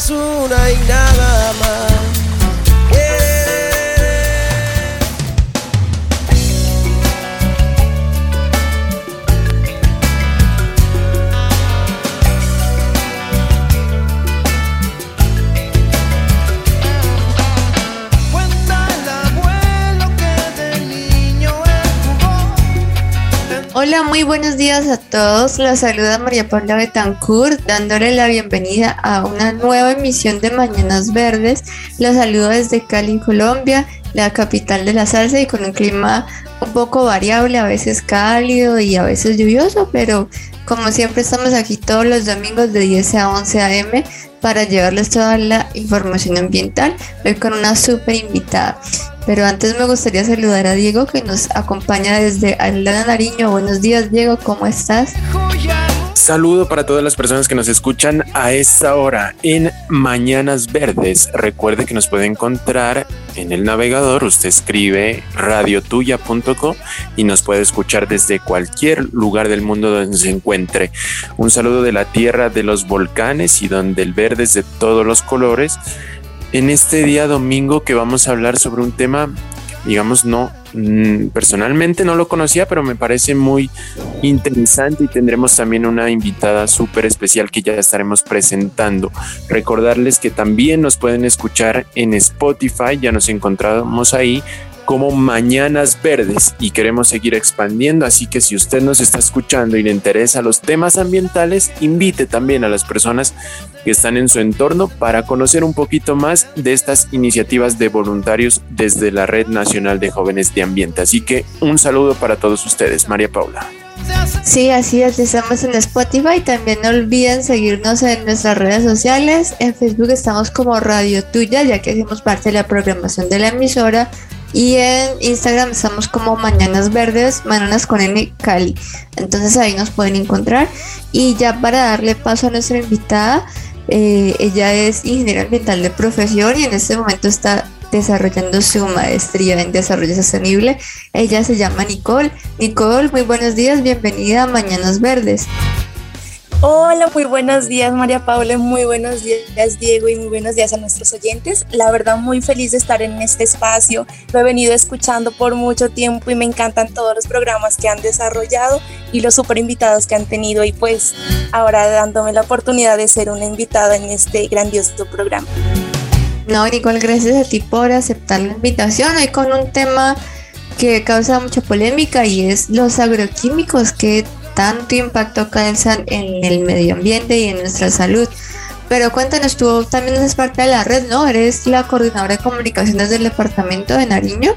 Es una y nada más. Hola, muy buenos días a todos. Los saluda María Paula Betancourt, dándole la bienvenida a una nueva emisión de Mañanas Verdes. Los saludo desde Cali, Colombia, la capital de la salsa y con un clima un poco variable, a veces cálido y a veces lluvioso, pero como siempre estamos aquí todos los domingos de 10 a 11 a.m. para llevarles toda la información ambiental, hoy con una súper invitada. Pero antes me gustaría saludar a Diego que nos acompaña desde Aldana Nariño. Buenos días Diego, ¿cómo estás? Saludo para todas las personas que nos escuchan a esta hora en Mañanas Verdes. Recuerde que nos puede encontrar en el navegador. Usted escribe radiotuya.co y nos puede escuchar desde cualquier lugar del mundo donde se encuentre. Un saludo de la tierra de los volcanes y donde el verde es de todos los colores. En este día domingo que vamos a hablar sobre un tema, digamos, no personalmente no lo conocía, pero me parece muy interesante y tendremos también una invitada súper especial que ya estaremos presentando. Recordarles que también nos pueden escuchar en Spotify, ya nos encontramos ahí como Mañanas Verdes y queremos seguir expandiendo, así que si usted nos está escuchando y le interesa los temas ambientales, invite también a las personas que están en su entorno para conocer un poquito más de estas iniciativas de voluntarios desde la Red Nacional de Jóvenes de Ambiente. Así que un saludo para todos ustedes, María Paula. Sí, así es, estamos en Spotify. También no olviden seguirnos en nuestras redes sociales. En Facebook estamos como Radio Tuya, ya que hacemos parte de la programación de la emisora. Y en Instagram estamos como Mañanas Verdes, Mañanas con N Cali. Entonces ahí nos pueden encontrar. Y ya para darle paso a nuestra invitada, eh, ella es ingeniera ambiental de profesión y en este momento está desarrollando su maestría en desarrollo sostenible. Ella se llama Nicole. Nicole, muy buenos días, bienvenida a Mañanas Verdes. Hola, muy buenos días María Paula, muy buenos días Diego y muy buenos días a nuestros oyentes. La verdad muy feliz de estar en este espacio. Lo he venido escuchando por mucho tiempo y me encantan todos los programas que han desarrollado y los super invitados que han tenido y pues ahora dándome la oportunidad de ser una invitada en este grandioso programa. No, Nicole, gracias a ti por aceptar la invitación. Hoy con un tema que causa mucha polémica y es los agroquímicos que tanto impacto causan en el medio ambiente y en nuestra salud. Pero cuéntanos, tú también eres parte de la red, ¿no? Eres la coordinadora de comunicaciones del departamento de Nariño.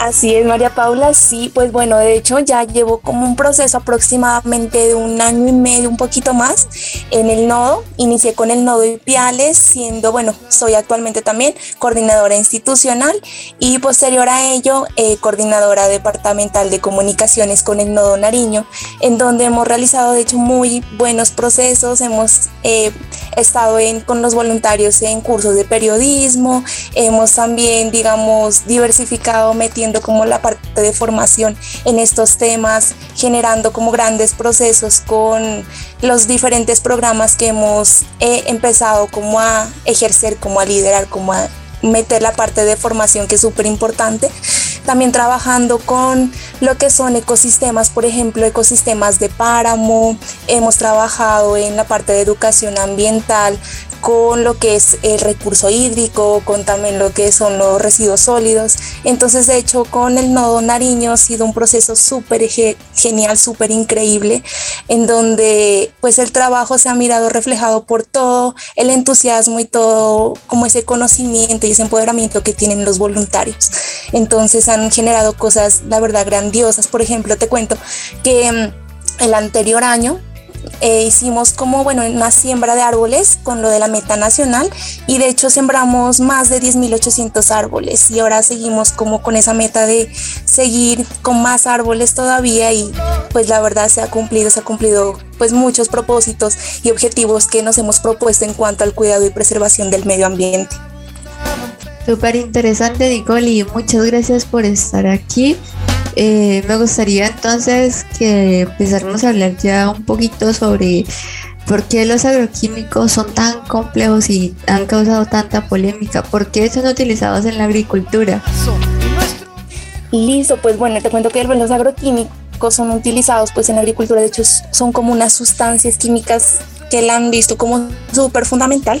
Así es, María Paula, sí, pues bueno, de hecho ya llevo como un proceso aproximadamente de un año y medio, un poquito más, en el nodo. Inicié con el nodo Ipiales, siendo, bueno, soy actualmente también coordinadora institucional y posterior a ello, eh, coordinadora departamental de comunicaciones con el nodo Nariño, en donde hemos realizado, de hecho, muy buenos procesos, hemos eh, estado en, con los voluntarios en cursos de periodismo, hemos también, digamos, diversificado, metiendo como la parte de formación en estos temas, generando como grandes procesos con los diferentes programas que hemos eh, empezado como a ejercer, como a liderar, como a meter la parte de formación que es súper importante. También trabajando con lo que son ecosistemas, por ejemplo, ecosistemas de páramo. Hemos trabajado en la parte de educación ambiental, con lo que es el recurso hídrico, con también lo que son los residuos sólidos. Entonces, de hecho, con el nodo Nariño ha sido un proceso súper genial, súper increíble, en donde pues el trabajo se ha mirado reflejado por todo el entusiasmo y todo como ese conocimiento y ese empoderamiento que tienen los voluntarios. Entonces han generado cosas, la verdad, grandiosas. Por ejemplo, te cuento que mm, el anterior año eh, hicimos como, bueno, una siembra de árboles con lo de la meta nacional y de hecho sembramos más de 10.800 árboles y ahora seguimos como con esa meta de seguir con más árboles todavía y pues la verdad se ha cumplido, se ha cumplido pues muchos propósitos y objetivos que nos hemos propuesto en cuanto al cuidado y preservación del medio ambiente. Súper interesante, Nicole, y muchas gracias por estar aquí. Eh, me gustaría entonces que empezáramos a hablar ya un poquito sobre por qué los agroquímicos son tan complejos y han causado tanta polémica, por qué son utilizados en la agricultura. Listo, pues bueno, te cuento que los agroquímicos son utilizados pues en la agricultura, de hecho son como unas sustancias químicas que la han visto como súper fundamental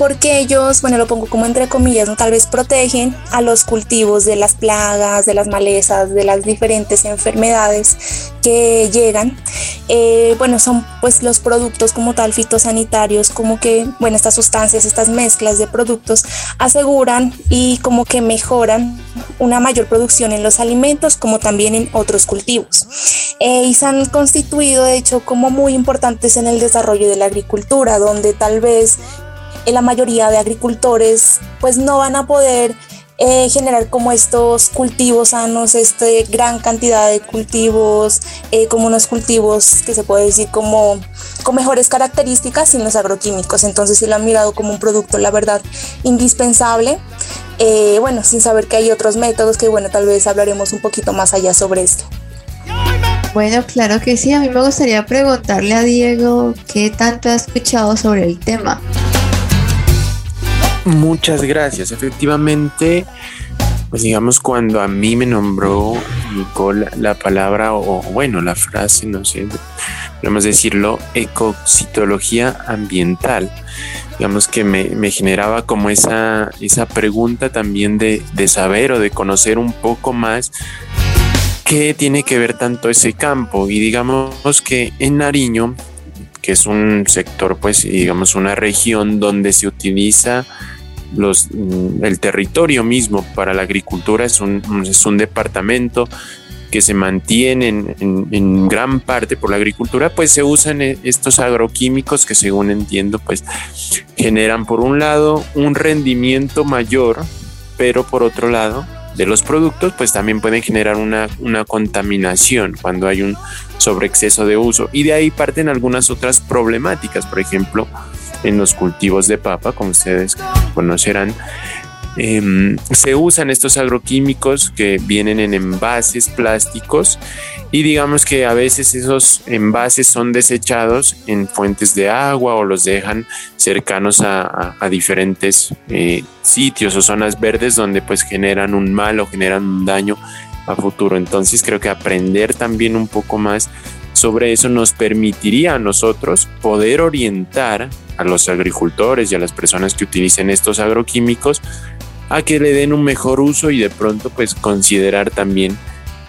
porque ellos, bueno, lo pongo como entre comillas, ¿no? tal vez protegen a los cultivos de las plagas, de las malezas, de las diferentes enfermedades que llegan. Eh, bueno, son pues los productos como tal fitosanitarios, como que, bueno, estas sustancias, estas mezclas de productos aseguran y como que mejoran una mayor producción en los alimentos como también en otros cultivos. Eh, y se han constituido, de hecho, como muy importantes en el desarrollo de la agricultura, donde tal vez la mayoría de agricultores pues no van a poder eh, generar como estos cultivos sanos, este gran cantidad de cultivos, eh, como unos cultivos que se puede decir como con mejores características sin los agroquímicos. Entonces sí lo han mirado como un producto, la verdad, indispensable. Eh, bueno, sin saber que hay otros métodos que bueno, tal vez hablaremos un poquito más allá sobre esto. Bueno, claro que sí. A mí me gustaría preguntarle a Diego qué tanto ha escuchado sobre el tema. Muchas gracias. Efectivamente, pues digamos, cuando a mí me nombró Nicole la palabra o bueno, la frase, no sé, podemos decirlo, ecocitología ambiental, digamos que me, generaba como esa, esa pregunta también de, de saber o de conocer un poco más qué tiene que ver tanto ese campo. Y digamos que en Nariño que es un sector, pues, digamos, una región donde se utiliza mm, el territorio mismo para la agricultura, es un, es un departamento que se mantiene en, en, gran parte por la agricultura, pues se usan e, estos agroquímicos que según entiendo, pues generan por un lado un rendimiento mayor, pero por otro lado de los productos, pues también pueden generar una, una contaminación cuando hay un sobreexceso de uso. Y de ahí parten algunas otras problemáticas, por ejemplo, en los cultivos de papa, como ustedes conocerán, em, se usan estos agroquímicos que vienen en envases plásticos y digamos que a veces esos envases son desechados en fuentes de agua o los dejan cercanos a, diferentes eh, sitios o zonas verdes donde pues generan un mal o generan un daño a futuro. Entonces creo que aprender también un poco más sobre eso nos permitiría a nosotros poder orientar a los agricultores y a las personas que utilicen estos agroquímicos a que le den un mejor uso y de pronto pues considerar también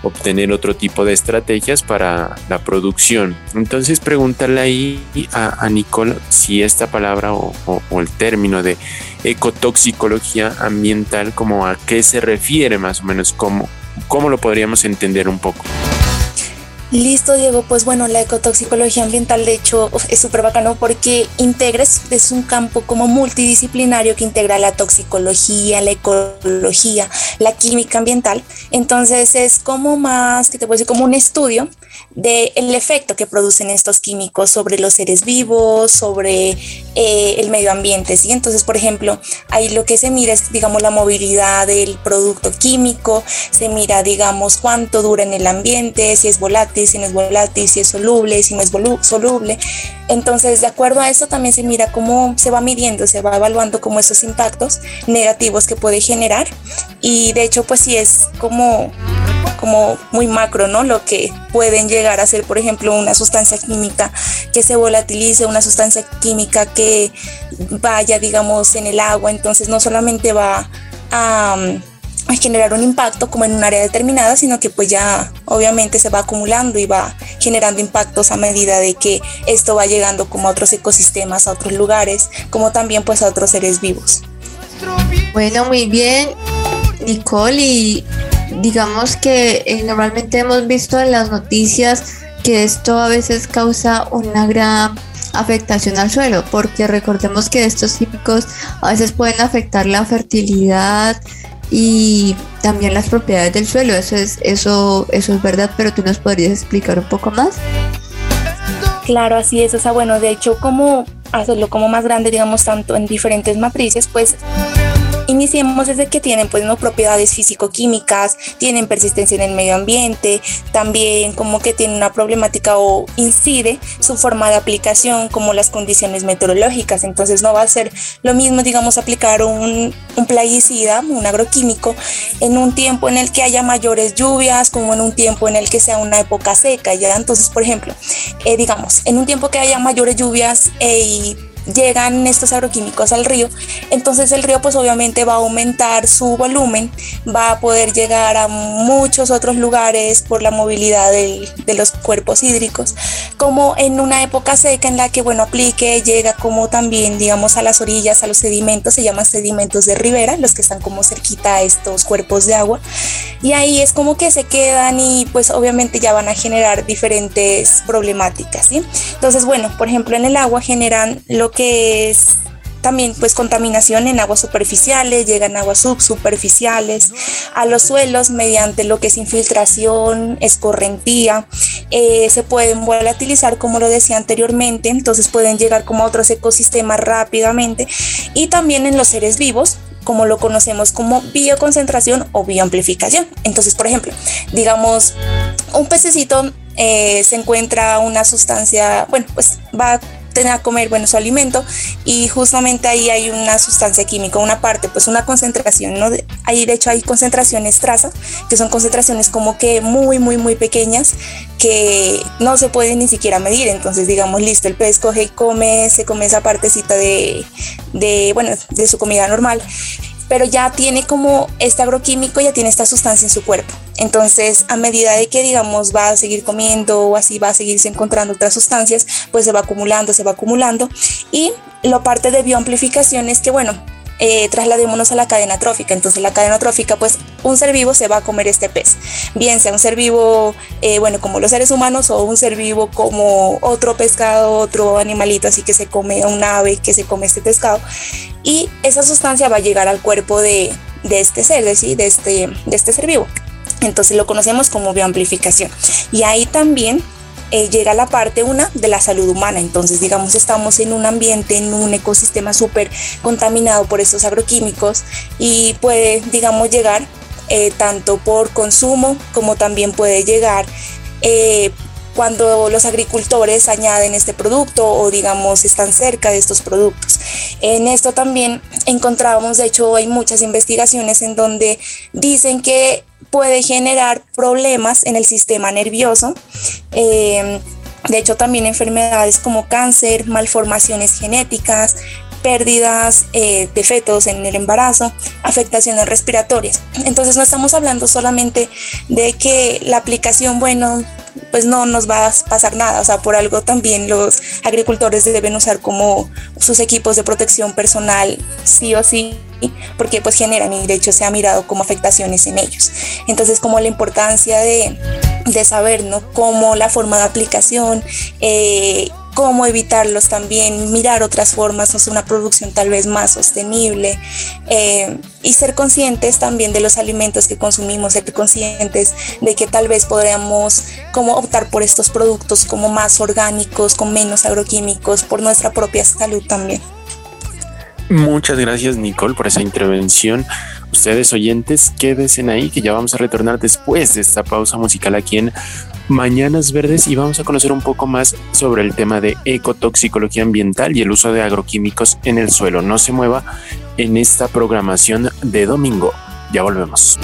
obtener otro tipo de estrategias para la producción. Entonces preguntarle ahí a, Nicole si esta palabra o, el término de ecotoxicología ambiental, como a qué se refiere más o menos, cómo, cómo lo podríamos entender un poco. Listo, Diego. Pues bueno, la ecotoxicología ambiental de hecho es súper bacano porque integra, es un campo como multidisciplinario que integra la toxicología, la ecología, la química ambiental. Entonces es como más, que te puedo decir, como un estudio del efecto que producen estos químicos sobre los seres vivos, sobre eh, el medio ambiente. ¿sí? Entonces, por ejemplo, ahí lo que se mira es, digamos, la movilidad del producto químico, se mira, digamos, cuánto dura en el ambiente, si es volátil, si no es volátil, si es soluble, si no es soluble. Entonces, de acuerdo a eso, también se mira cómo se va midiendo, se va evaluando como esos impactos negativos que puede generar. Y de hecho, pues sí es como como muy macro, ¿no? Lo que pueden llegar a ser, por ejemplo, una sustancia química que se volatilice, una sustancia química que vaya, digamos, en el agua. Entonces no solamente va a, a generar un impacto como en un área determinada, sino que pues ya obviamente se va acumulando y va generando impactos a medida de que esto va llegando como a otros ecosistemas, a otros lugares, como también pues a otros seres vivos. Bueno, muy bien, Nicole, y digamos que eh, normalmente hemos visto en las noticias que esto a veces causa una gran afectación al suelo, porque recordemos que estos químicos a veces pueden afectar la fertilidad y también las propiedades del suelo. Eso es, eso, eso es verdad, pero tú nos podrías explicar un poco más. Claro, así es. O sea, bueno, de hecho, como hacerlo como más grande, digamos, tanto en diferentes matrices, pues Iniciemos desde que tienen pues no propiedades físico-químicas, tienen persistencia en el medio ambiente, también como que tienen una problemática o incide su forma de aplicación como las condiciones meteorológicas. Entonces no va a ser lo mismo, digamos, aplicar un, un plaguicida, un agroquímico, en un tiempo en el que haya mayores lluvias como en un tiempo en el que sea una época seca. ¿ya? Entonces, por ejemplo, eh, digamos, en un tiempo que haya mayores lluvias eh, y llegan estos agroquímicos al río, entonces el río pues obviamente va a aumentar su volumen, va a poder llegar a muchos otros lugares por la movilidad de los cuerpos hídricos, como en una época seca en la que bueno aplique, llega como también digamos a las orillas, a los sedimentos, se llaman sedimentos de ribera, los que están como cerquita a estos cuerpos de agua, y ahí es como que se quedan y pues obviamente ya van a generar diferentes problemáticas, ¿sí? Entonces bueno, por ejemplo en el agua generan lo que es también pues contaminación en aguas superficiales, llegan aguas subsuperficiales, a los suelos mediante lo que es infiltración, escorrentía, eh, se pueden volatilizar como lo decía anteriormente, entonces pueden llegar como a otros ecosistemas rápidamente y también en los seres vivos como lo conocemos como bioconcentración o bioamplificación. Entonces, por ejemplo, digamos, un pececito eh, se encuentra una sustancia, bueno, pues va tener a comer bueno su alimento y justamente ahí hay una sustancia química una parte pues una concentración no ahí de hecho hay concentraciones traza que son concentraciones como que muy muy muy pequeñas que no se pueden ni siquiera medir. Entonces digamos listo el pez coge y come se come esa partecita de, de bueno de su comida normal pero ya tiene como este agroquímico, ya tiene esta sustancia en su cuerpo. Entonces, a medida de que, digamos, va a seguir comiendo o así va a seguirse encontrando otras sustancias, pues se va acumulando, se va acumulando. Y lo parte de bioamplificación es que, bueno, eh, trasladémonos a la cadena trófica. Entonces la cadena trófica, pues un ser vivo se va a comer este pez. Bien sea un ser vivo, eh, bueno, como los seres humanos o un ser vivo como otro pescado, otro animalito, así que se come un ave que se come este pescado. Y esa sustancia va a llegar al cuerpo de, este ser, de, de, este, de este ser vivo. Entonces lo conocemos como bioamplificación. Y ahí también eh, llega la parte una de la salud humana. Entonces, digamos, estamos en un ambiente, en un ecosistema súper contaminado por estos agroquímicos y puede, digamos, llegar eh, tanto por consumo como también puede llegar eh, cuando los agricultores añaden este producto o digamos están cerca de estos productos. En esto también encontramos, de hecho hay muchas investigaciones en donde dicen que puede generar problemas en el sistema nervioso. Em, de hecho, también enfermedades como cáncer, malformaciones genéticas, pérdidas eh, de fetos en el embarazo, afectaciones respiratorias. Entonces no estamos hablando solamente de que la aplicación, bueno, pues no nos va a pasar nada. O sea, por algo también los agricultores deben usar como sus equipos de protección personal, sí o sí, porque pues generan y de hecho se ha mirado como afectaciones en ellos. Entonces, como la importancia de, de saber, ¿no? Cómo la forma de aplicación, eh, cómo evitarlos también, mirar otras formas, no una producción tal vez más sostenible eh, y ser conscientes también de los alimentos que consumimos, ser conscientes de que tal vez podríamos como optar por estos productos como más orgánicos, con menos agroquímicos, por nuestra propia salud también. Muchas gracias Nicole por esa intervención. Ustedes oyentes, quédense ahí que ya vamos a retornar después de esta pausa musical aquí en Mañanas Verdes y vamos a conocer un poco más sobre el tema de ecotoxicología ambiental y el uso de agroquímicos en el suelo. No se mueva en esta programación de domingo. Ya volvemos.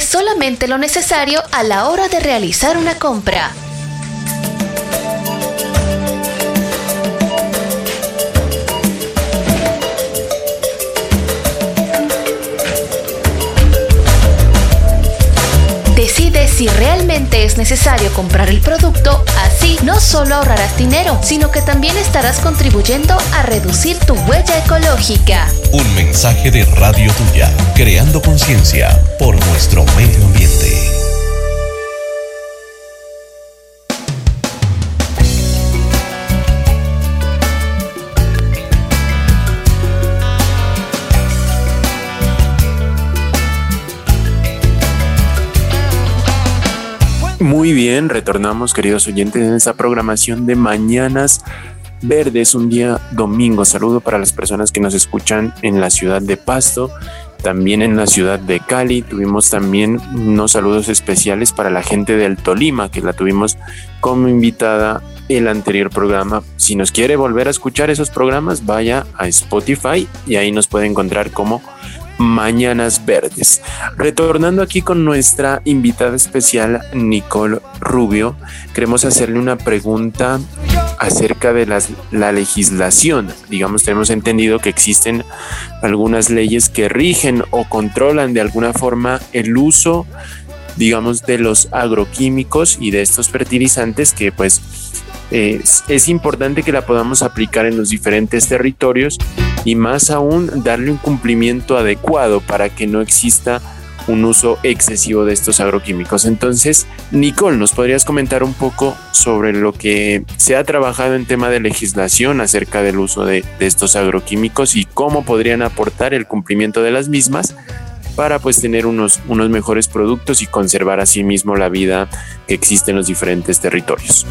Solamente lo necesario a la hora de realizar una compra. Si realmente es necesario comprar el producto, así no solo ahorrarás dinero, sino que también estarás contribuyendo a reducir tu huella ecológica. Un mensaje de Radio Tuya, creando conciencia por nuestro medio ambiente. Muy bien, retornamos queridos oyentes en esta programación de Mañanas Verdes, un día domingo. Saludo para las personas que nos escuchan en la ciudad de Pasto, también en la ciudad de Cali. Tuvimos también unos saludos especiales para la gente del Tolima, que la tuvimos como invitada el anterior programa. Si nos quiere volver a escuchar esos programas, vaya a Spotify y ahí nos puede encontrar como Mañanas Verdes. Retornando aquí con nuestra invitada especial, Nicole Rubio, queremos hacerle una pregunta acerca de la legislación. Digamos, tenemos entendido que existen algunas leyes que rigen o controlan de alguna forma el uso, digamos, de los agroquímicos y de estos fertilizantes que pues es, importante que la podamos aplicar en los diferentes territorios y más aún darle un cumplimiento adecuado para que no exista un uso excesivo de estos agroquímicos. Entonces, Nicole, ¿nos podrías comentar un poco sobre lo que se ha trabajado en tema de legislación acerca del uso de, estos agroquímicos y cómo podrían aportar el cumplimiento de las mismas para pues tener unos, unos mejores productos y conservar así mismo la vida que existe en los diferentes territorios?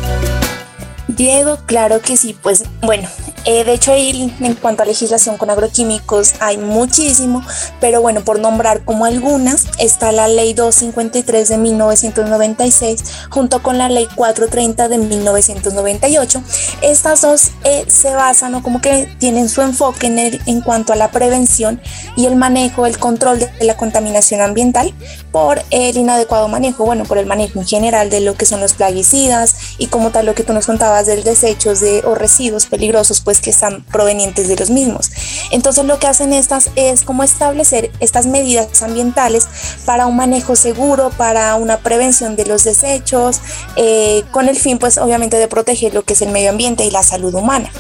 Diego, claro que sí. Pues bueno, eh, de hecho ahí en cuanto a legislación con agroquímicos hay muchísimo, pero bueno, por nombrar como algunas, está la ley 253 de 1996 junto con la ley 430 de 1998. Estas dos eh, se basan o como que tienen su enfoque en, el, en cuanto a la prevención y el manejo, el control de la contaminación ambiental por el inadecuado manejo, bueno, por el manejo en general de lo que son los plaguicidas y como tal lo que tú nos contabas del desechos de, o residuos peligrosos pues que están provenientes de los mismos. Entonces lo que hacen estas es como establecer estas medidas ambientales para un manejo seguro, para una prevención de los desechos, eh, con el fin pues obviamente de proteger lo que es el medio ambiente y la salud humana.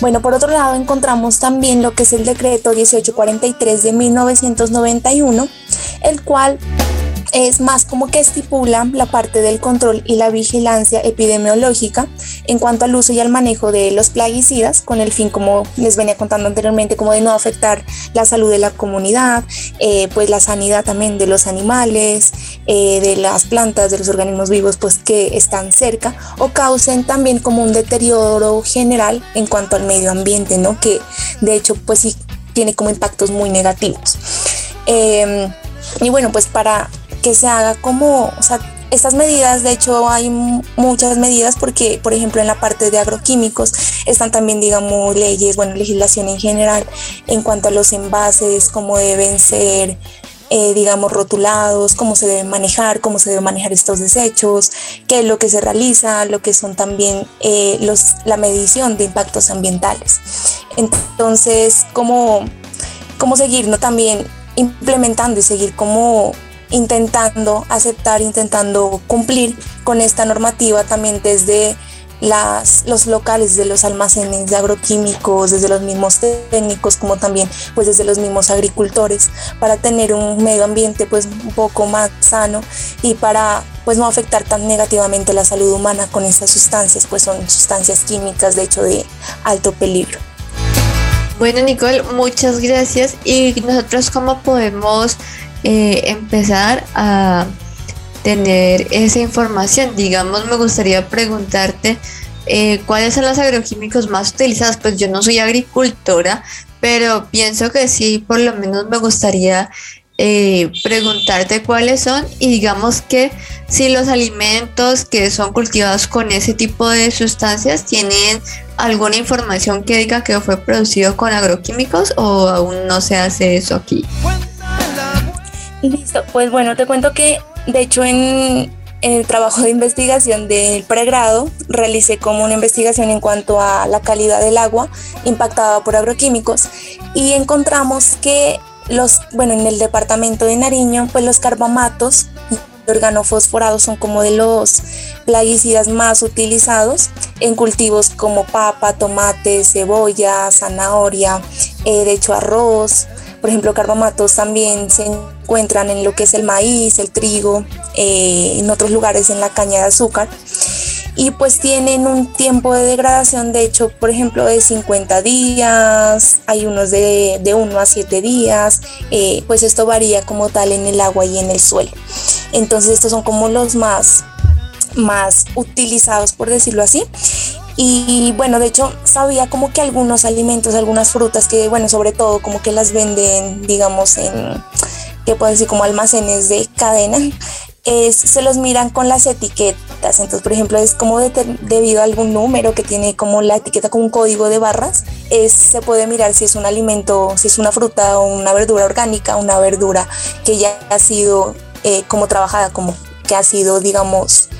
Bueno, por otro lado encontramos también lo que es el decreto 1843 de 1991, el cual es más como que estipula la parte del control y la vigilancia epidemiológica en cuanto al uso y al manejo de los plaguicidas con el fin, como les venía contando anteriormente, como de no afectar la salud de la comunidad, eh, pues la sanidad también de los animales, eh, de las plantas, de los organismos vivos pues que están cerca o causen también como un deterioro general en cuanto al medio ambiente, ¿no? Que de hecho pues sí tiene como impactos muy negativos. Em, y bueno, pues para que se haga como, o sea, estas medidas, de hecho hay muchas medidas porque, por ejemplo, en la parte de agroquímicos están también, digamos, leyes, bueno, legislación en general en cuanto a los envases, cómo deben ser, eh, digamos, rotulados, cómo se deben manejar, cómo se deben manejar estos desechos, qué es lo que se realiza, lo que son también eh, los, la medición de impactos ambientales. Entonces, cómo, cómo seguir, ¿no? También implementando y seguir como intentando aceptar, intentando cumplir con esta normativa también desde las, los locales de los almacenes de agroquímicos, desde los mismos técnicos, como también pues desde los mismos agricultores, para tener un medio ambiente pues un poco más sano y para pues no afectar tan negativamente la salud humana con estas sustancias, pues son sustancias químicas de hecho de alto peligro. Bueno Nicole, muchas gracias y nosotros cómo podemos eh, empezar a tener esa información. Digamos, me gustaría preguntarte eh, cuáles son los agroquímicos más utilizados. Pues yo no soy agricultora, pero pienso que sí, por lo menos me gustaría eh, preguntarte cuáles son y digamos que si los alimentos que son cultivados con ese tipo de sustancias tienen alguna información que diga que fue producido con agroquímicos o aún no se hace eso aquí. Listo, pues bueno, te cuento que de hecho en, el trabajo de investigación del pregrado realicé como una investigación en cuanto a la calidad del agua impactada por agroquímicos y encontramos que los, bueno, en el departamento de Nariño, pues los carbamatos organofosforados son como de los plaguicidas más utilizados en cultivos como papa, tomate, cebolla, zanahoria, eh, de hecho arroz. Por ejemplo, carbamatos también se encuentran en lo que es el maíz, el trigo, eh, en otros lugares en la caña de azúcar y pues tienen un tiempo de degradación, de hecho, por ejemplo, de 50 días, hay unos de, de 1 a 7 días, eh, pues esto varía como tal en el agua y en el suelo. Entonces estos son como los más, más utilizados, por decirlo así. Y bueno, de hecho sabía como que algunos alimentos, algunas frutas que, bueno, sobre todo como que las venden, digamos, en, que puedo decir, como almacenes de cadena, es, se los miran con las etiquetas. Entonces, por ejemplo, es como debido a algún número que tiene como la etiqueta con un código de barras, es, se puede mirar si es un alimento, si es una fruta o una verdura orgánica, una verdura que ya ha sido eh, como trabajada, como que ha sido, digamos,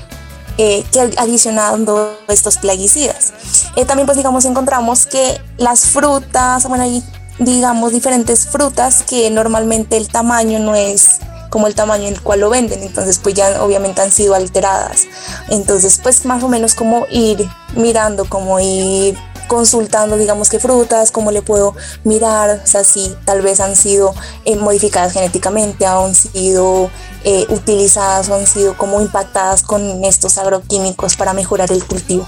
eh, que adicionando estos plaguicidas. Eh, también pues digamos encontramos que las frutas, bueno, hay digamos diferentes frutas que normalmente el tamaño no es como el tamaño en el cual lo venden, entonces pues ya obviamente han sido alteradas. Entonces pues más o menos como ir mirando, como ir consultando, digamos, qué frutas, cómo le puedo mirar, o sea, si tal vez han sido eh, modificadas genéticamente, han sido eh, utilizadas o han sido como impactadas con estos agroquímicos para mejorar el cultivo.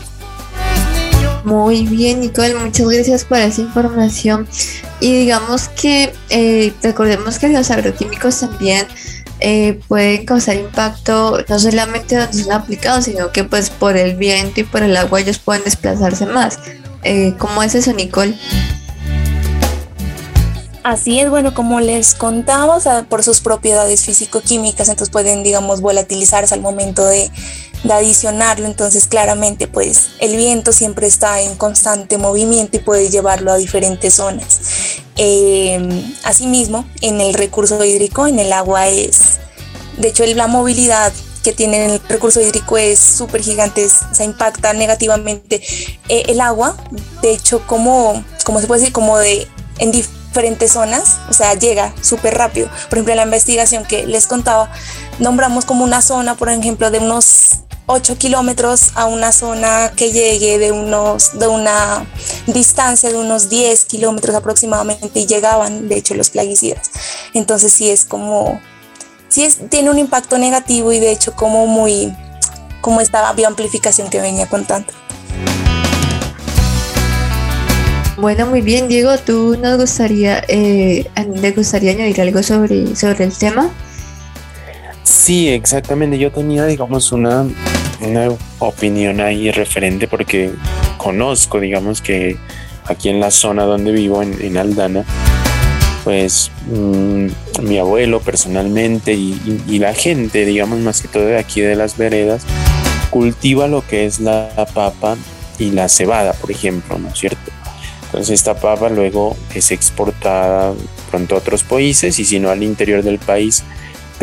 Muy bien, Nicole, muchas gracias por esa información. Y digamos que eh, recordemos que los agroquímicos también pueden causar impacto no solamente donde son aplicados, sino que pues por el viento y por el agua ellos pueden desplazarse más. Eh, ¿Cómo es eso, Nicole? Así es, bueno, como les contamos, por sus propiedades físico-químicas, entonces pueden, digamos, volatilizarse al momento de, adicionarlo. Entonces, claramente, pues el viento siempre está en constante movimiento y puede llevarlo a diferentes zonas. Eh, asimismo, en el recurso hídrico, en el agua es, de hecho, la movilidad que tiene el recurso hídrico es súper gigante, se impacta negativamente eh, el agua, de hecho, como, como se puede decir, como de en diferentes zonas, o sea, llega súper rápido. Por ejemplo, la investigación que les contaba, nombramos como una zona, por ejemplo, de unos 8 kilómetros a una zona que llegue de unos de una distancia de unos 10 kilómetros aproximadamente y llegaban de hecho los plaguicidas entonces sí es como sí es, tiene un impacto negativo y de hecho como muy como esta bioamplificación que venía contando bueno, muy bien, Diego. ¿Tú nos gustaría, eh, le gustaría añadir algo sobre, sobre el tema? Sí, exactamente. Yo tenía, digamos, una, una opinión ahí referente porque conozco, digamos, que aquí en la zona donde vivo, en, Aldana, pues mm, mi abuelo personalmente y, la gente, digamos, más que todo de aquí de las veredas, cultiva lo que es la papa y la cebada, por ejemplo, ¿no es cierto? Entonces esta papa luego es exportada pronto a otros países y si no al interior del país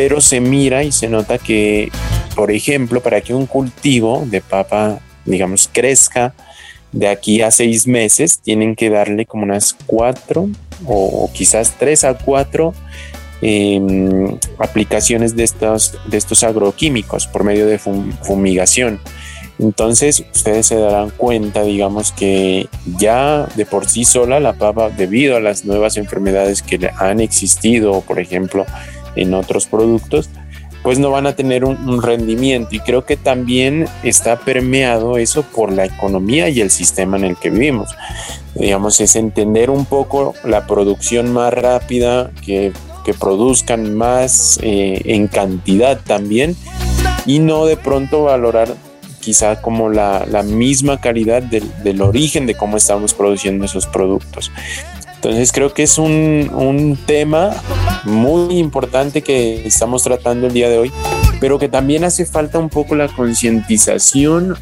pero se mira y se nota que, por ejemplo, para que un cultivo de papa, digamos, crezca de aquí a seis meses, tienen que darle como unas cuatro o quizás tres a cuatro em, aplicaciones de estos, de estos agroquímicos por medio de fumigación. Entonces ustedes se darán cuenta, digamos, que ya de por sí sola la papa, debido a las nuevas enfermedades que han existido, por ejemplo, en otros productos, pues no van a tener un, rendimiento. Y creo que también está permeado eso por la economía y el sistema en el que vivimos. Digamos, es entender un poco la producción más rápida, que, que produzcan más eh, en cantidad también, y no de pronto valorar quizá como la, la misma calidad del, del, origen de cómo estamos produciendo esos productos. Entonces creo que es un, un tema muy importante que estamos tratando el día de hoy, pero que también hace falta un poco la concientización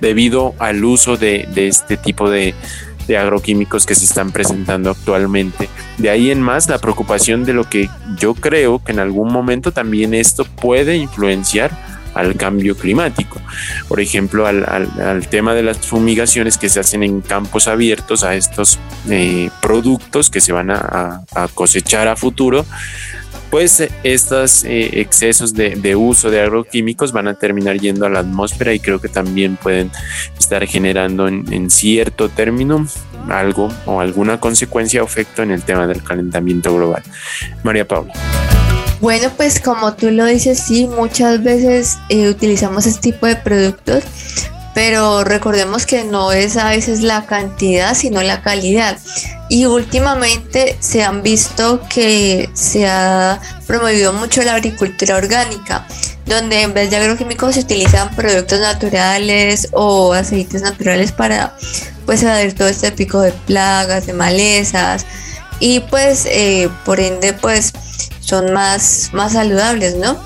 debido al uso de, de este tipo de, de agroquímicos que se están presentando actualmente. De ahí en más la preocupación de lo que yo creo que en algún momento también esto puede influenciar al cambio climático. Por ejemplo, al, tema de las fumigaciones que se hacen en campos abiertos a estos eh, productos que se van a, cosechar a futuro, pues estos eh, excesos de, uso de agroquímicos van a terminar yendo a la atmósfera y creo que también pueden estar generando en, en cierto término algo o alguna consecuencia o efecto en el tema del calentamiento global. María Paula. Bueno, pues como tú lo dices, sí, muchas veces eh, utilizamos este tipo de productos, pero recordemos que no es a veces la cantidad, sino la calidad. Y últimamente se han visto que se ha promovido mucho la agricultura orgánica, donde en vez de agroquímicos se utilizan productos naturales o aceites naturales para pues evadir todo este pico de plagas, de malezas y pues eh, por ende pues son más, más saludables, ¿no?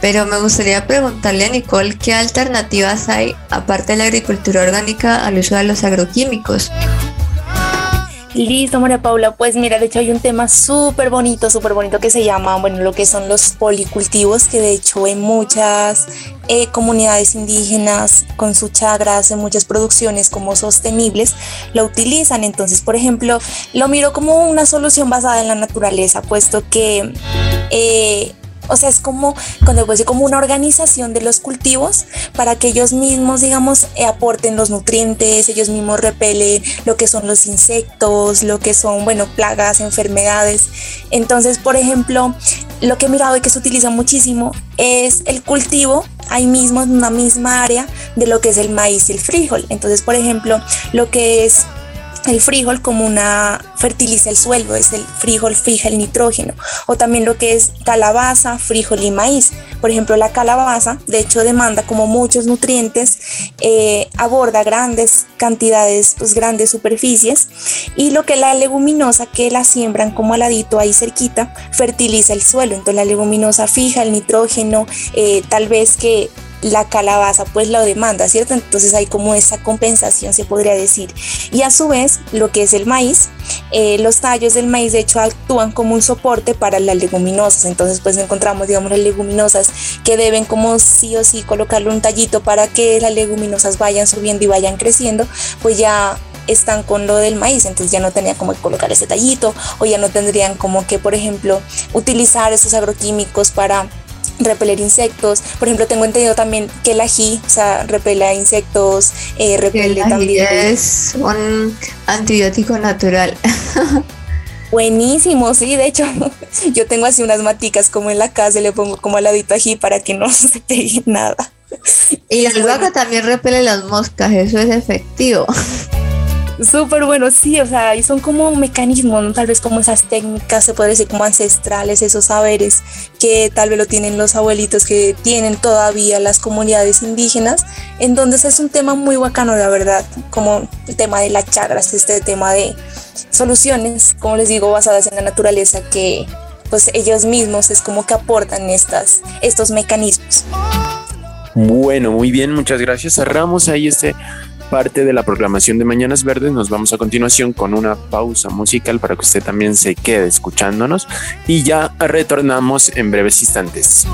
Pero me gustaría preguntarle a Nicole qué alternativas hay, aparte de la agricultura orgánica, al uso de los agroquímicos. Listo, María Paula. Pues mira, de hecho hay un tema súper bonito, súper bonito que se llama, bueno, lo que son los policultivos, que de hecho en muchas eh, comunidades indígenas con su chagras, en muchas producciones como sostenibles, lo utilizan. Entonces, por ejemplo, lo miro como una solución basada en la naturaleza, puesto que... Eh, o sea, es como cuando pues, como una organización de los cultivos para que ellos mismos, digamos, eh, aporten los nutrientes, ellos mismos repelen lo que son los insectos, lo que son, bueno, plagas, enfermedades. Entonces, por ejemplo, lo que he mirado y que se utiliza muchísimo es el cultivo ahí mismo en una misma área de lo que es el maíz y el frijol. Entonces, por ejemplo, lo que es el frijol como una fertiliza el suelo, es el frijol fija el nitrógeno, o también lo que es calabaza, frijol y maíz. Por ejemplo, la calabaza, de hecho, demanda como muchos nutrientes, eh, aborda grandes cantidades, pues grandes superficies, y lo que la leguminosa que la siembran como aladito ahí cerquita, fertiliza el suelo. Entonces la leguminosa fija el nitrógeno, eh, tal vez que la calabaza pues lo demanda, ¿cierto? Entonces hay como esa compensación, se podría decir. Y a su vez, lo que es el maíz, eh, los tallos del maíz de hecho actúan como un soporte para las leguminosas. Entonces pues encontramos, digamos, las leguminosas que deben como sí o sí colocarle un tallito para que las leguminosas vayan subiendo y vayan creciendo, pues ya están con lo del maíz, entonces ya no tenía como que colocar ese tallito o ya no tendrían como que, por ejemplo, utilizar esos agroquímicos para repeler insectos. Por ejemplo, tengo entendido también que el ají, o sea, repele insectos, eh, repele el también. Es un antibiótico natural. Buenísimo, sí, de hecho, yo tengo así unas maticas como en la casa y le pongo como al ladito ají para que no se pegue nada. Y el bueno. también repele las moscas, eso es efectivo. Súper bueno, sí, o sea, y son como mecanismos, tal vez como esas técnicas, se puede decir como ancestrales, esos saberes que tal vez lo tienen los abuelitos, que tienen todavía las comunidades indígenas, en donde es un tema muy bacano, la verdad, como el tema de las chagras, este tema de soluciones, como les digo, basadas en la naturaleza, que pues ellos mismos es como que aportan estas, estos mecanismos. Bueno, muy bien, muchas gracias. Cerramos ahí este parte de la programación de Mañanas Verdes. Nos vamos a continuación con una pausa musical para que usted también se quede escuchándonos y ya retornamos en breves instantes.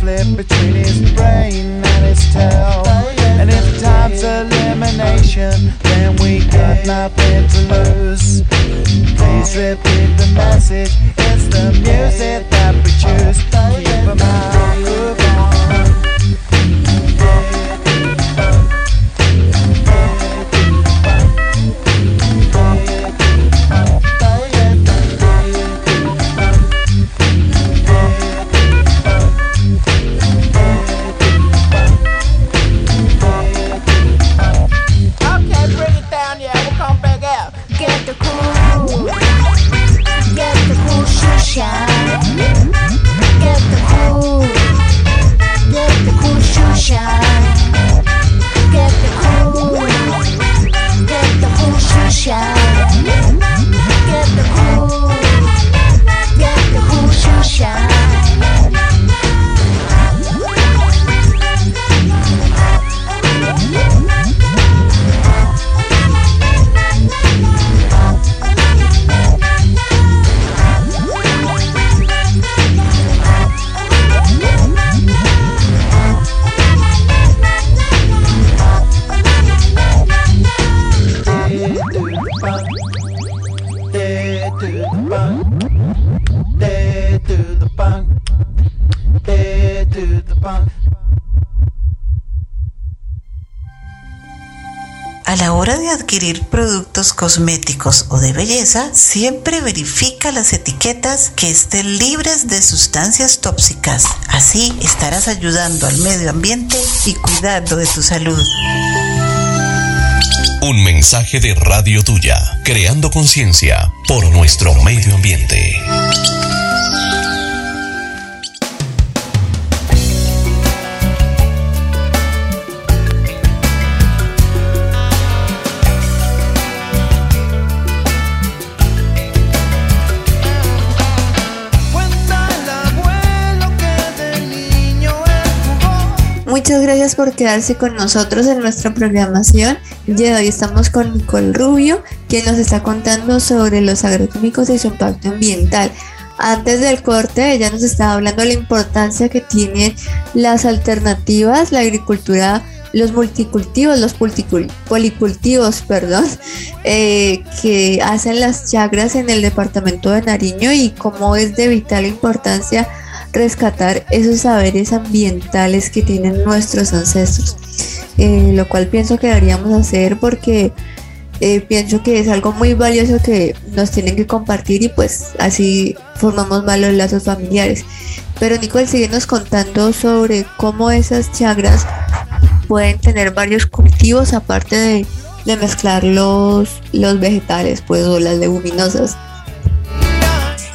Conflict between his brain and his tail. And if time's elimination, then we got nothing to lose. Please repeat the message. It's the music that we choose. Keep a mind adquirir productos cosméticos o de belleza, siempre verifica las etiquetas que estén libres de sustancias tóxicas. Así estarás ayudando al medio ambiente y cuidando de tu salud. Un mensaje de Radio Tuya, creando conciencia por nuestro medio ambiente. Muchas gracias por quedarse con nosotros en nuestra programación. De hoy estamos con Nicole Rubio, quien nos está contando sobre los agroquímicos y su impacto ambiental. Antes del corte, ella nos estaba hablando de la importancia que tienen las alternativas, la agricultura, los multicultivos, los policultivos, perdón, eh, que hacen las chagras en el departamento de Nariño y cómo es de vital importancia rescatar esos saberes ambientales que tienen nuestros ancestros, eh, lo cual pienso que deberíamos hacer porque eh, pienso que es algo muy valioso que nos tienen que compartir y pues así formamos más los lazos familiares. Pero Nicole, síguenos contando sobre cómo esas chagras pueden tener varios cultivos aparte de, de mezclar los, los vegetales pues o las leguminosas.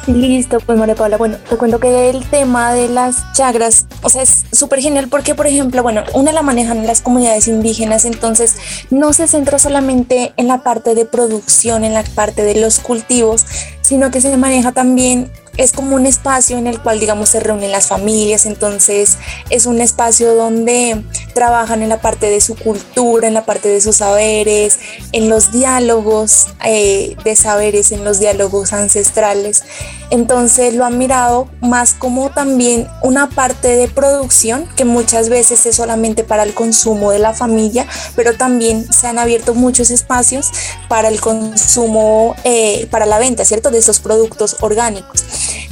Listo, pues María Paula, bueno, te cuento que el tema de las chagras, o sea, es súper genial porque, por ejemplo, bueno, una la manejan las comunidades indígenas, entonces no se centra solamente en la parte de producción, en la parte de los cultivos, sino que se maneja también es como un espacio en el cual, digamos, se reúnen las familias, entonces es un espacio donde trabajan en la parte de su cultura, en la parte de sus saberes, en los diálogos eh, de saberes, en los diálogos ancestrales. Entonces lo han mirado más como también una parte de producción que muchas veces es solamente para el consumo de la familia, pero también se han abierto muchos espacios para el consumo, eh, para la venta, ¿cierto? De esos productos orgánicos.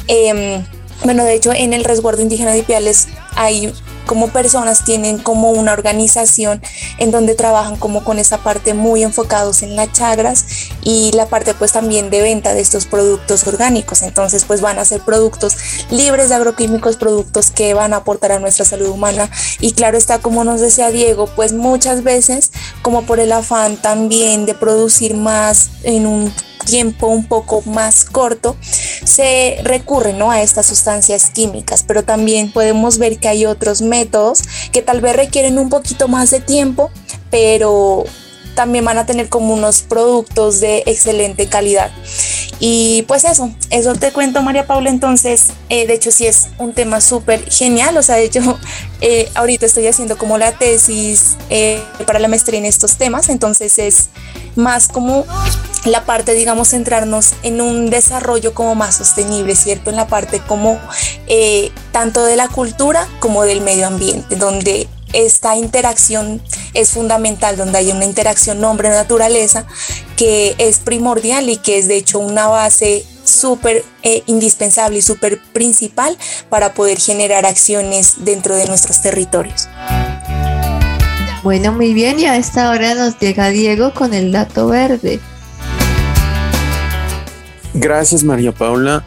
Em, bueno, de hecho, en el resguardo indígena de Ipiales hay como personas tienen como una organización en donde trabajan como con esa parte muy enfocados en las chagras y la parte pues también de venta de estos productos orgánicos. Entonces pues van a ser productos libres de agroquímicos, productos que van a aportar a nuestra salud humana y claro está como nos decía Diego, pues muchas veces como por el afán también de producir más en un tiempo un poco más corto, se recurre ¿no? a estas sustancias químicas, pero también podemos ver que hay otros métodos que tal vez requieren un poquito más de tiempo, pero también van a tener como unos productos de excelente calidad. Y pues eso, eso te cuento María Paula, entonces, eh, de hecho sí es un tema súper genial, o sea, hecho, eh, ahorita estoy haciendo como la tesis eh, para la maestría en estos temas, entonces es más como la parte, digamos, centrarnos en un desarrollo como más sostenible, ¿cierto? En la parte como eh, tanto de la cultura como del medio ambiente, donde esta interacción es fundamental, donde hay una interacción hombre-naturaleza que es primordial y que es de hecho una base súper eh, indispensable y súper principal para poder generar acciones dentro de nuestros territorios. Bueno, muy bien, y a esta hora nos llega Diego con el dato verde. Gracias María Paula.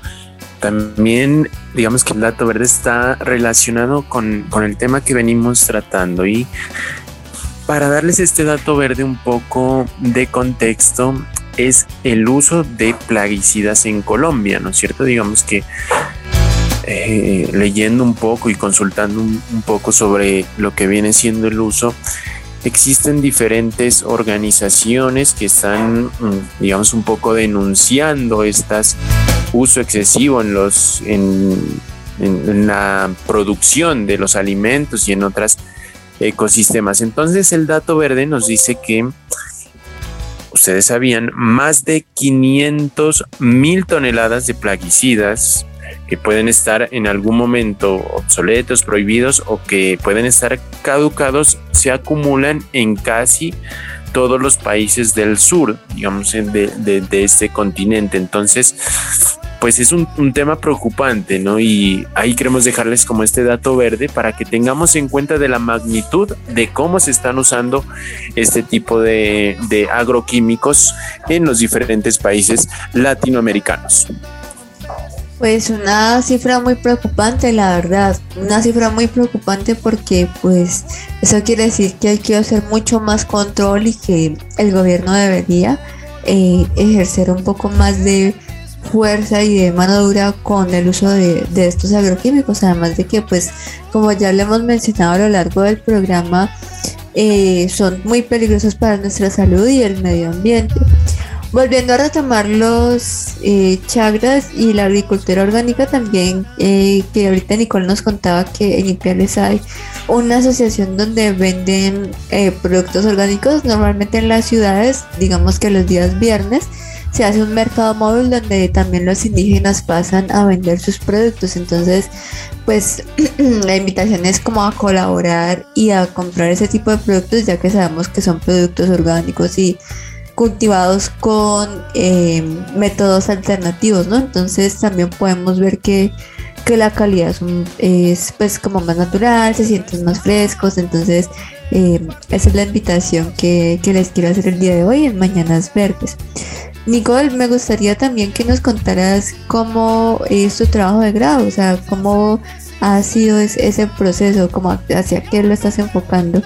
También digamos que el dato verde está relacionado con, con el tema que venimos tratando y para darles este dato verde un poco de contexto, es el uso de plaguicidas en Colombia, ¿no es cierto? Digamos que eh, leyendo un poco y consultando un, poco sobre lo que viene siendo el uso, existen diferentes organizaciones que están, mm, digamos, un poco denunciando estas uso excesivo en los en, la producción de los alimentos y en otras ecosistemas. Entonces el dato verde nos dice que ustedes sabían, más de 500 mil toneladas de plaguicidas que pueden estar en algún momento obsoletos, prohibidos o que pueden estar caducados, se acumulan en casi todos los países del sur, digamos, de, este continente. Entonces, pues es un, tema preocupante, ¿no? Y ahí queremos dejarles como este dato verde para que tengamos en cuenta de la magnitud de cómo se están usando este tipo de agroquímicos en los diferentes países latinoamericanos. Pues una cifra muy preocupante, la verdad. Una cifra muy preocupante porque pues eso quiere decir que hay que hacer mucho más control y que el gobierno debería eh, ejercer un poco más de fuerza y de mano dura con el uso de, estos agroquímicos, además de que pues como ya le hemos mencionado a lo largo del programa, eh, son muy peligrosos para nuestra salud y el medio ambiente. Volviendo a retomar los eh, chagras y la agricultura orgánica también, eh, que ahorita Nicole nos contaba que en Ipiales hay una asociación donde venden productos orgánicos, normalmente en las ciudades, digamos que los días viernes, se hace un mercado móvil donde también los indígenas pasan a vender sus productos. Entonces, pues la invitación es como a colaborar y a comprar ese tipo de productos, ya que sabemos que son productos orgánicos y cultivados con eh, métodos alternativos, ¿no? Entonces también podemos ver que, la calidad es, pues como más natural, se sienten más frescos, entonces eh, esa es la invitación que, que les quiero hacer el día de hoy en Mañanas Verdes. Nicole, me gustaría también que nos contaras cómo es tu trabajo de grado, o sea, cómo ha sido ese proceso, cómo hacia qué lo estás enfocando.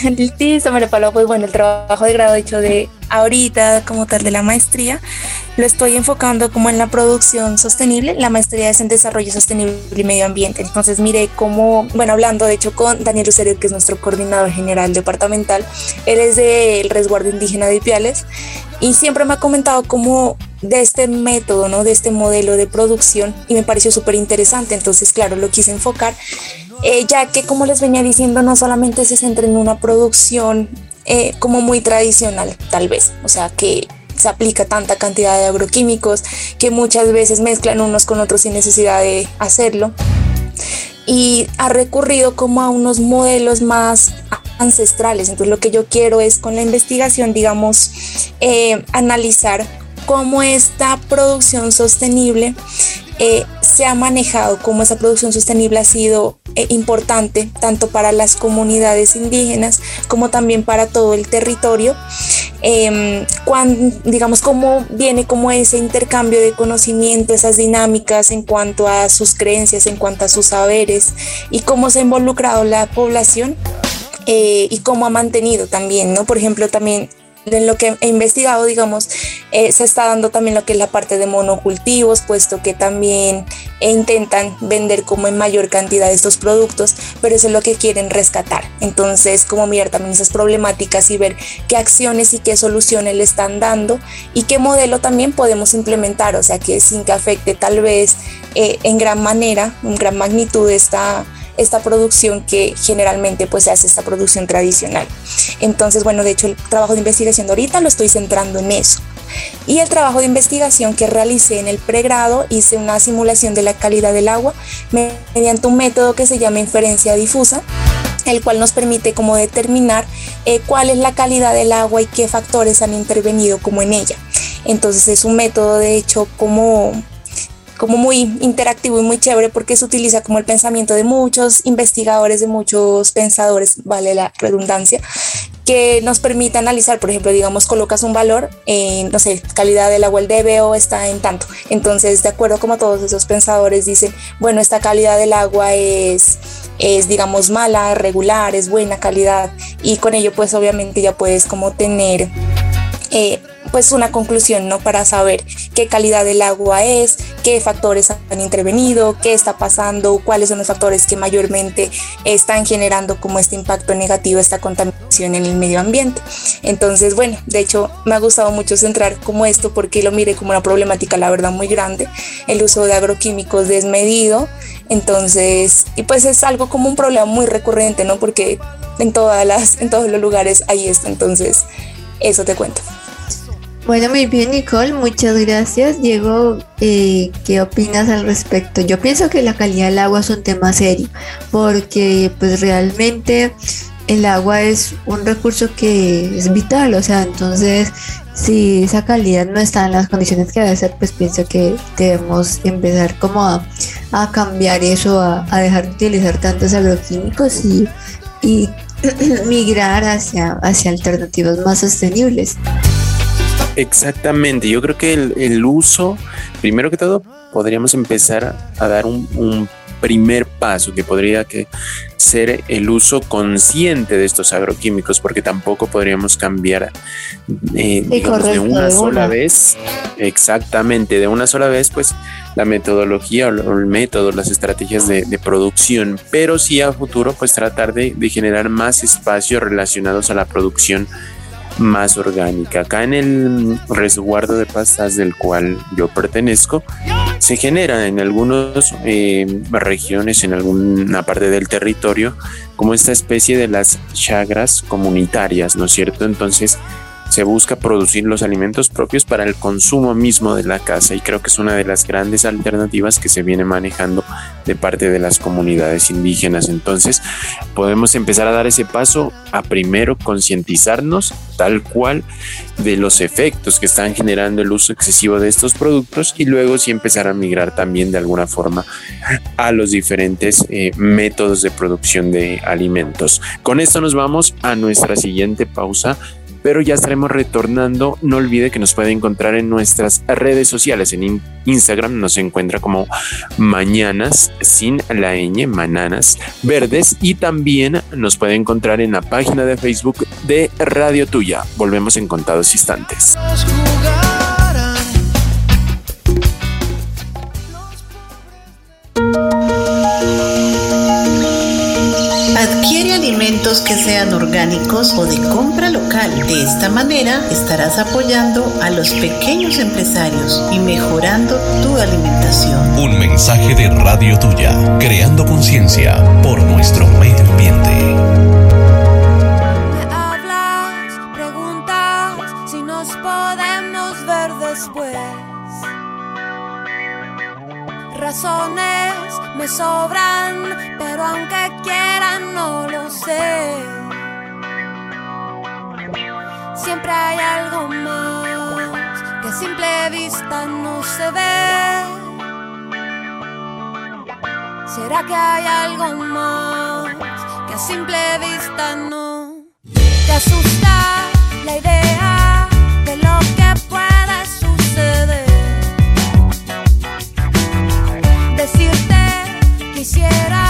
Listo, María Paula, pues bueno, el trabajo de grado hecho de ahorita como tal de la maestría, lo estoy enfocando como en la producción sostenible, la maestría es en desarrollo sostenible y medio ambiente. Entonces mire cómo, bueno, hablando de hecho con Daniel Ucerio, que es nuestro coordinador general departamental, él es del resguardo indígena de Ipiales y siempre me ha comentado como de este método, ¿no? De este modelo de producción y me pareció súper interesante. Entonces, claro, lo quise enfocar, eh, ya que como les venía diciendo, no solamente se centra en una producción eh, como muy tradicional, tal vez, o sea, que se aplica tanta cantidad de agroquímicos que muchas veces mezclan unos con otros sin necesidad de hacerlo y ha recurrido como a unos modelos más ancestrales. Entonces lo que yo quiero es con la investigación, digamos, eh, analizar cómo esta producción sostenible eh, se ha manejado, cómo esa producción sostenible ha sido eh, importante tanto para las comunidades indígenas como también para todo el territorio. Eh, digamos, cómo viene como ese intercambio de conocimiento, esas dinámicas en cuanto a sus creencias, en cuanto a sus saberes y cómo se ha involucrado la población. Eh, y cómo ha mantenido también, ¿no? Por ejemplo, también en lo que he investigado, digamos, eh, se está dando también lo que es la parte de monocultivos, puesto que también intentan vender como en mayor cantidad estos productos, pero eso es lo que quieren rescatar. Entonces, como mirar también esas problemáticas y ver qué acciones y qué soluciones le están dando y qué modelo también podemos implementar, o sea, que sin que afecte tal vez eh, en gran manera, en gran magnitud esta esta producción que generalmente pues se hace esta producción tradicional. Entonces, bueno, de hecho el trabajo de investigación de ahorita lo estoy centrando en eso. Y el trabajo de investigación que realicé en el pregrado, hice una simulación de la calidad del agua mediante un método que se llama inferencia difusa el cual nos permite como determinar eh, cuál es la calidad del agua y qué factores han intervenido como en ella. Entonces es un método de hecho como como muy interactivo y muy chévere porque se utiliza como el pensamiento de muchos investigadores, de muchos pensadores, vale la redundancia, que nos permite analizar, por ejemplo, digamos, colocas un valor en, no sé, calidad del agua, el DBO está en tanto. Entonces, de acuerdo como todos esos pensadores dicen, bueno, esta calidad del agua es, es, digamos, mala, regular, es buena calidad. Y con ello, pues obviamente ya puedes como tener... Eh, pues una conclusión, ¿no? Para saber qué calidad del agua es, qué factores han intervenido, qué está pasando, cuáles son los factores que mayormente están generando como este impacto negativo, esta contaminación en el medio ambiente. Entonces, bueno, de hecho me ha gustado mucho centrar como esto porque lo mire como una problemática, la verdad, muy grande, el uso de agroquímicos desmedido. Entonces, y pues es algo como un problema muy recurrente, ¿no? Porque en todas las, en todos los lugares ahí está. Entonces, eso te cuento. Bueno, muy bien Nicole, muchas gracias. Diego, eh, ¿qué opinas al respecto? Yo pienso que la calidad del agua es un tema serio, porque pues realmente el agua es un recurso que es vital, o sea, entonces si esa calidad no está en las condiciones que debe ser, pues pienso que debemos empezar como a, cambiar eso, a, dejar de utilizar tantos agroquímicos y, y migrar hacia, hacia alternativas más sostenibles. Exactamente, yo creo que el, uso, primero que todo, podríamos empezar a, dar un, primer paso que podría que ser el uso consciente de estos agroquímicos, porque tampoco podríamos cambiar eh, de una sola vez, exactamente, de una sola vez, pues la metodología o el método, las estrategias de, producción, pero sí a futuro, pues tratar de, de generar más espacios relacionados a la producción más orgánica. Acá en el resguardo de pastas del cual yo pertenezco, se genera en algunas eh, regiones, en alguna parte del territorio, como esta especie de las chagras comunitarias, ¿no es cierto? Entonces, se busca producir los alimentos propios para el consumo mismo de la casa y creo que es una de las grandes alternativas que se viene manejando de parte de las comunidades indígenas. Entonces podemos empezar a dar ese paso a primero concientizarnos tal cual de los efectos que están generando el uso excesivo de estos productos y luego sí empezar a migrar también de alguna forma a los diferentes eh, métodos de producción de alimentos. Con esto nos vamos a nuestra siguiente pausa pero ya estaremos retornando. No olvide que nos puede encontrar en nuestras redes sociales. En Instagram nos encuentra como Mañanas sin la ñ, Mananas Verdes, y también nos puede encontrar en la página de Facebook de Radio Tuya. Volvemos en contados instantes. Que sean orgánicos o de compra local. De esta manera estarás apoyando a los pequeños empresarios y mejorando tu alimentación. Un mensaje de Radio Tuya, creando conciencia por nuestro medio ambiente. Me hablas, preguntas si nos podemos ver después. Razones me sobran, pero aunque quieran no lo sé. Siempre hay algo más que a simple vista no se ve. ¿Será que hay algo más que a simple vista no te asusta la idea de lo que puede suceder? Decirte quisiera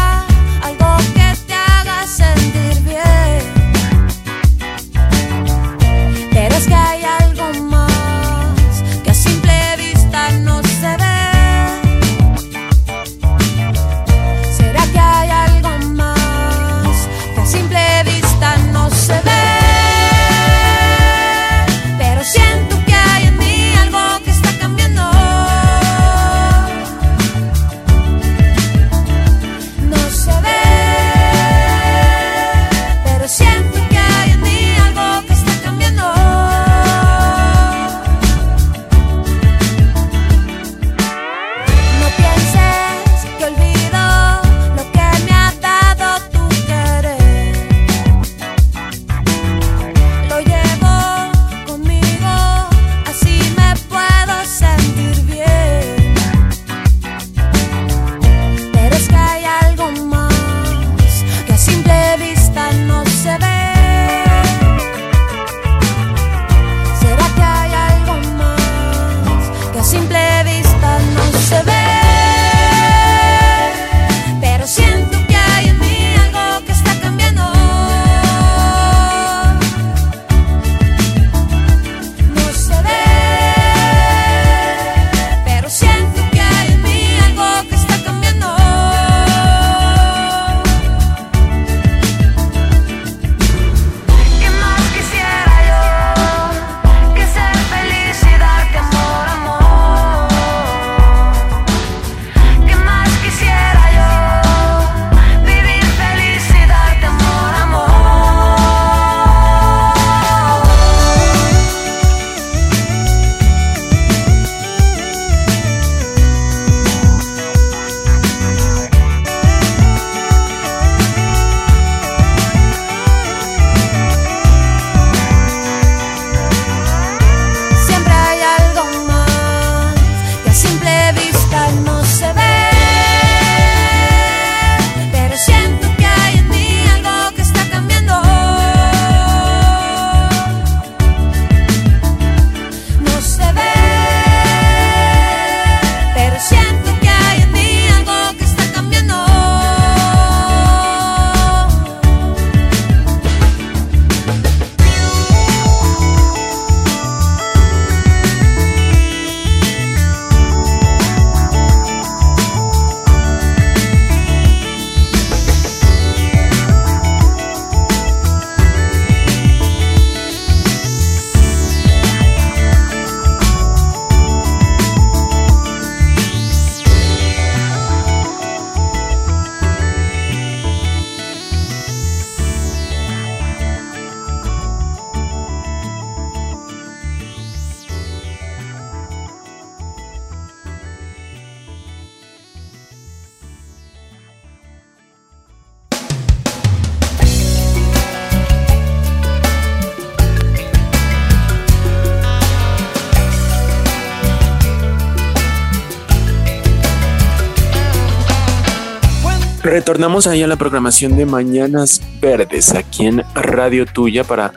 Retornamos ahí a la programación de Mañanas Verdes, aquí en Radio Tuya, para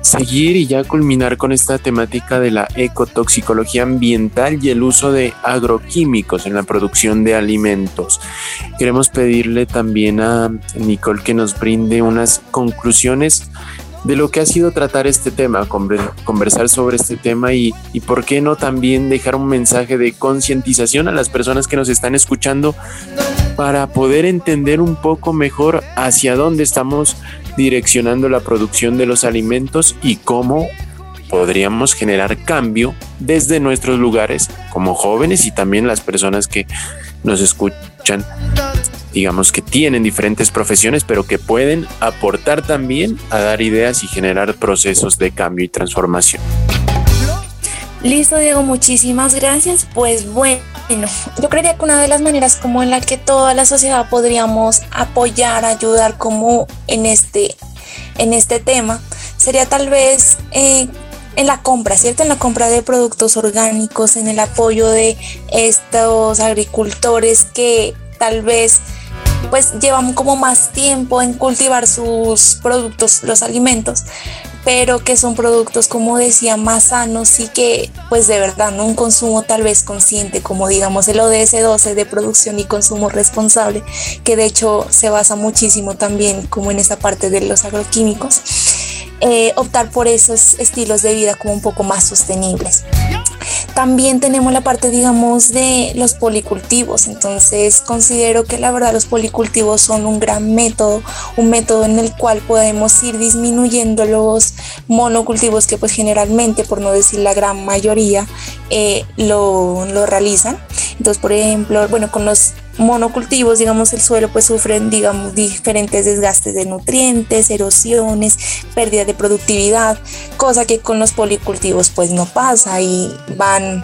seguir y ya culminar con esta temática de la ecotoxicología ambiental y el uso de agroquímicos en la producción de alimentos. Queremos pedirle también a Nicole que nos brinde unas conclusiones de lo que ha sido tratar este tema, conversar sobre este tema y, y por qué no también dejar un mensaje de concientización a las personas que nos están escuchando para poder entender un poco mejor hacia dónde estamos direccionando la producción de los alimentos y cómo podríamos generar cambio desde nuestros lugares como jóvenes y también las personas que nos escuchan, digamos que tienen diferentes profesiones, pero que pueden aportar también a dar ideas y generar procesos de cambio y transformación. Listo, Diego, muchísimas gracias. Pues bueno, yo creería que una de las maneras como en la que toda la sociedad podríamos apoyar, ayudar como en este, en este tema, sería tal vez eh, en la compra, ¿cierto? En la compra de productos orgánicos, en el apoyo de estos agricultores que tal vez pues llevan como más tiempo en cultivar sus productos, los alimentos, pero que son productos, como decía, más sanos y que pues de verdad, ¿no? Un consumo tal vez consciente, como digamos el ODS 12 de producción y consumo responsable, que de hecho se basa muchísimo también como en esa parte de los agroquímicos. Eh, optar por esos estilos de vida como un poco más sostenibles. También tenemos la parte, digamos, de los policultivos. Entonces, considero que la verdad los policultivos son un gran método, un método en el cual podemos ir disminuyendo los monocultivos que pues generalmente, por no decir la gran mayoría, eh, lo, lo realizan. Entonces, por ejemplo, bueno, con los monocultivos, digamos, el suelo pues sufren, digamos, diferentes desgastes de nutrientes, erosiones, pérdida de productividad, cosa que con los policultivos pues no pasa y van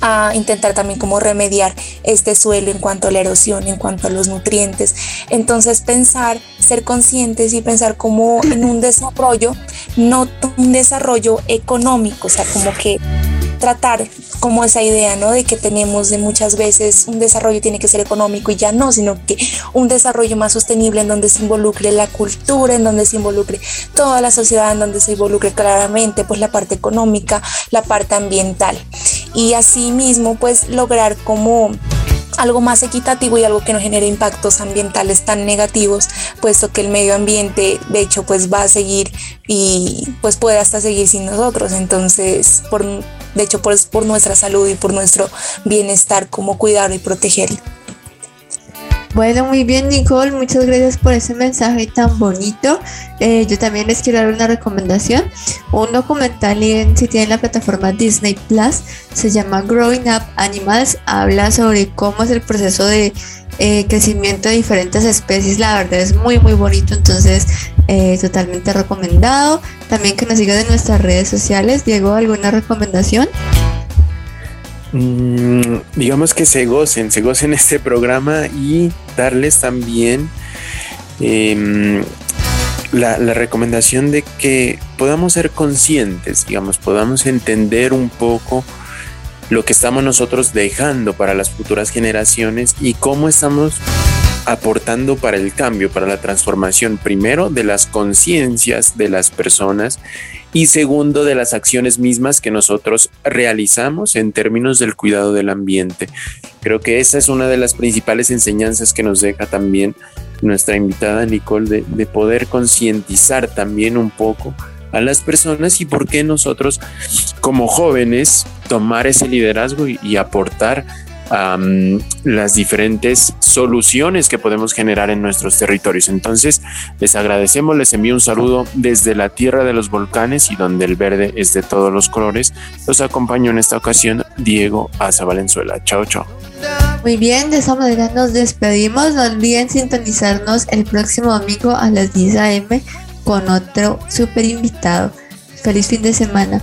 a intentar también como remediar este suelo en cuanto a la erosión, en cuanto a los nutrientes. Entonces pensar, ser conscientes y pensar como en un desarrollo, no un desarrollo económico, o sea, como que tratar como esa idea, ¿no? De que tenemos de muchas veces un desarrollo tiene que ser económico y ya no, sino que un desarrollo más sostenible en donde se involucre la cultura, en donde se involucre toda la sociedad, en donde se involucre claramente pues la parte económica, la parte ambiental. y así mismo pues lograr como algo más equitativo y algo que no genere impactos ambientales tan negativos, puesto que el medio ambiente de hecho pues va a seguir y pues puede hasta seguir sin nosotros. Entonces, por, de hecho, pues, por nuestra salud y por nuestro bienestar, como cuidarlo y protegerlo. Bueno, muy bien Nicole, muchas gracias por ese mensaje tan bonito. Eh, yo también les quiero dar una recomendación. Un documental en, si tienen la plataforma Disney Plus, se llama Growing Up Animals, habla sobre cómo es el proceso de eh, crecimiento de diferentes especies. La verdad es muy muy bonito, entonces eh, totalmente recomendado. También que nos sigan en nuestras redes sociales. Diego, ¿alguna recomendación? Mm, digamos que se gocen, se gocen este programa y darles también em, la, la, recomendación de que podamos ser conscientes, digamos, podamos entender un poco lo que estamos nosotros dejando para las futuras generaciones y cómo estamos aportando para el cambio, para la transformación, primero de las conciencias de las personas y segundo de las acciones mismas que nosotros realizamos en términos del cuidado del ambiente. Creo que esa es una de las principales enseñanzas que nos deja también nuestra invitada Nicole de, poder concientizar también un poco a las personas y por qué nosotros como jóvenes tomar ese liderazgo y aportar las diferentes soluciones que podemos generar en nuestros territorios. Entonces, les agradecemos, les envío un saludo desde la tierra de los volcanes y donde el verde es de todos los colores. Los acompaño en esta ocasión Diego Asa Valenzuela. Chao, chao. Muy bien, de esa manera nos despedimos. No olviden sintonizarnos el próximo domingo a las 10 a.m. con otro super invitado. Feliz fin de semana.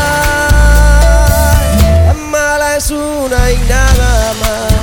es una y nada más.